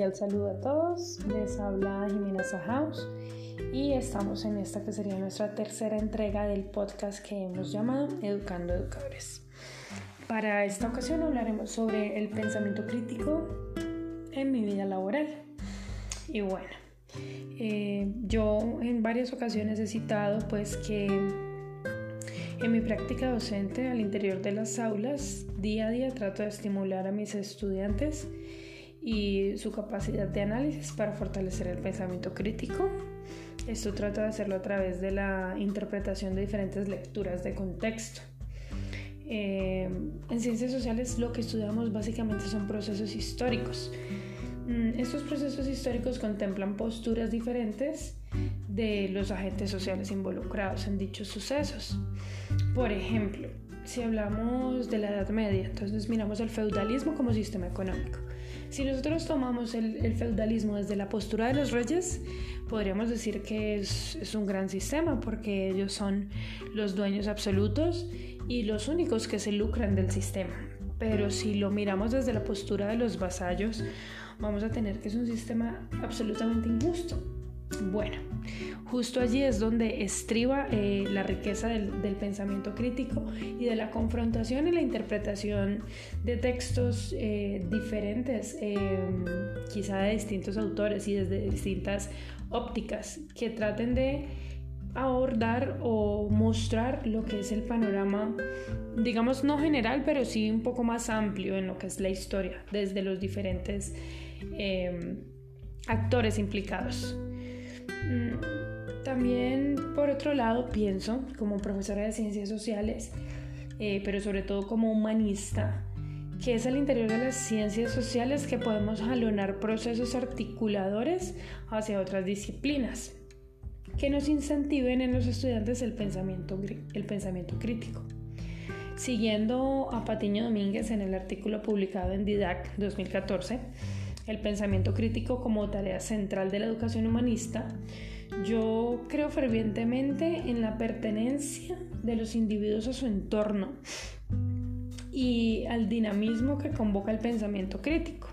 cordial saludo a todos. Les habla Jimena Sahaus y estamos en esta que sería nuestra tercera entrega del podcast que hemos llamado Educando Educadores. Para esta ocasión hablaremos sobre el pensamiento crítico en mi vida laboral. Y bueno, eh, yo en varias ocasiones he citado pues que en mi práctica docente al interior de las aulas, día a día trato de estimular a mis estudiantes y su capacidad de análisis para fortalecer el pensamiento crítico. Esto trata de hacerlo a través de la interpretación de diferentes lecturas de contexto. Eh, en ciencias sociales lo que estudiamos básicamente son procesos históricos. Mm, estos procesos históricos contemplan posturas diferentes de los agentes sociales involucrados en dichos sucesos. Por ejemplo, si hablamos de la Edad Media, entonces miramos el feudalismo como sistema económico. Si nosotros tomamos el, feudalismo desde la postura de los reyes, podríamos decir que es, es, un gran sistema porque ellos son los dueños absolutos y los únicos que se lucran del sistema. Pero si lo miramos desde la postura de los vasallos, vamos a tener que es un sistema absolutamente injusto bueno, justo allí es donde estriba eh, la riqueza del, pensamiento crítico y de la confrontación y la interpretación de textos eh, diferentes, em, quizá de distintos autores y desde distintas ópticas, que traten de abordar o mostrar lo que es el panorama, digamos no general, pero sí un poco más amplio en lo que es la historia, desde los diferentes em, actores implicados. Mm, también, por otro lado, pienso, como profesora de ciencias sociales, eh, pero sobre todo como humanista, que es al interior de las ciencias sociales que podemos jalonar procesos articuladores hacia otras disciplinas que nos incentiven en los estudiantes el pensamiento, el pensamiento crítico. Siguiendo a Patiño Domínguez en el artículo publicado en DIDAC 2014, el pensamiento crítico como tarea central de la educación humanista, yo creo fervientemente en la pertenencia de los individuos a su entorno y al dinamismo que convoca el pensamiento crítico,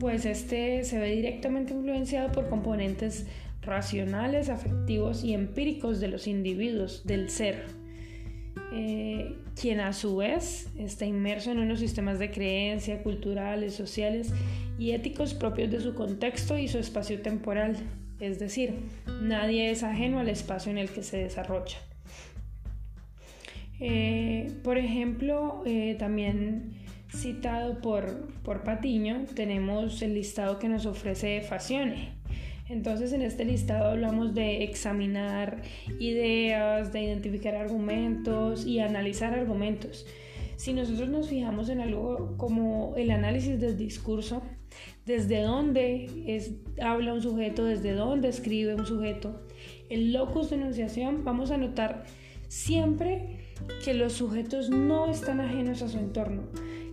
pues este se ve directamente influenciado por componentes racionales, afectivos y empíricos de los individuos, del ser, eh, quien a su vez está inmerso en unos sistemas de creencia culturales, sociales y éticos propios de su contexto y su espacio temporal, es decir, nadie es ajeno al espacio en el que se desarrolla. Eh, por ejemplo, eh, también citado por, por Patiño, tenemos el listado que nos ofrece Facione. Entonces en este listado hablamos de examinar ideas, de identificar argumentos y analizar argumentos. Si nosotros nos fijamos en algo como el análisis del discurso, desde dónde es, habla un sujeto, desde dónde escribe un sujeto, el locus de enunciación, vamos a notar siempre que los sujetos no están ajenos a su entorno,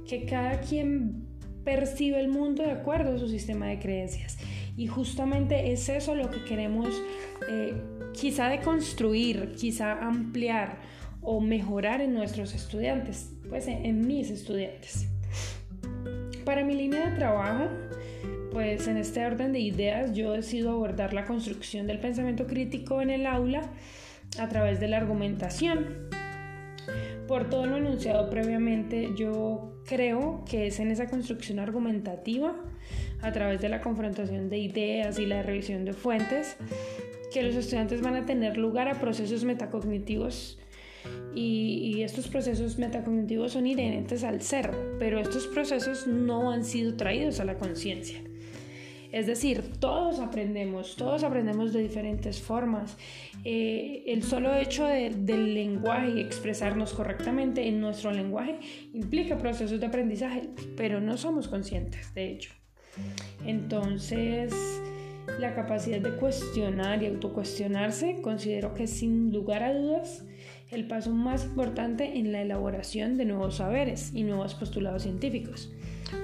que cada quien percibe el mundo de acuerdo a su sistema de creencias. Y justamente es eso lo que queremos eh, quizá deconstruir, quizá ampliar o mejorar en nuestros estudiantes, pues en mis estudiantes. Para mi línea de trabajo, pues en este orden de ideas yo decido abordar la construcción del pensamiento crítico en el aula a través de la argumentación. Por todo lo anunciado previamente, yo creo que es en esa construcción argumentativa, a través de la confrontación de ideas y la revisión de fuentes, que los estudiantes van a tener lugar a procesos metacognitivos y, estos procesos metacognitivos son inherentes al ser, pero estos procesos no han sido traídos a la conciencia. Es decir, todos aprendemos, todos aprendemos de diferentes formas. Eh, el solo hecho del lenguaje y expresarnos correctamente en nuestro lenguaje implica procesos de aprendizaje, pero no somos conscientes de ello. Entonces, la capacidad de cuestionar y autocuestionarse considero que sin lugar a dudas el paso más importante en la elaboración de nuevos saberes y nuevos postulados científicos,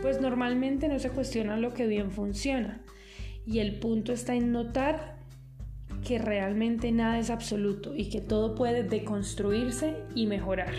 pues normalmente no se cuestiona lo que bien funciona y el punto está en notar que realmente nada es absoluto y que todo puede deconstruirse y mejorar.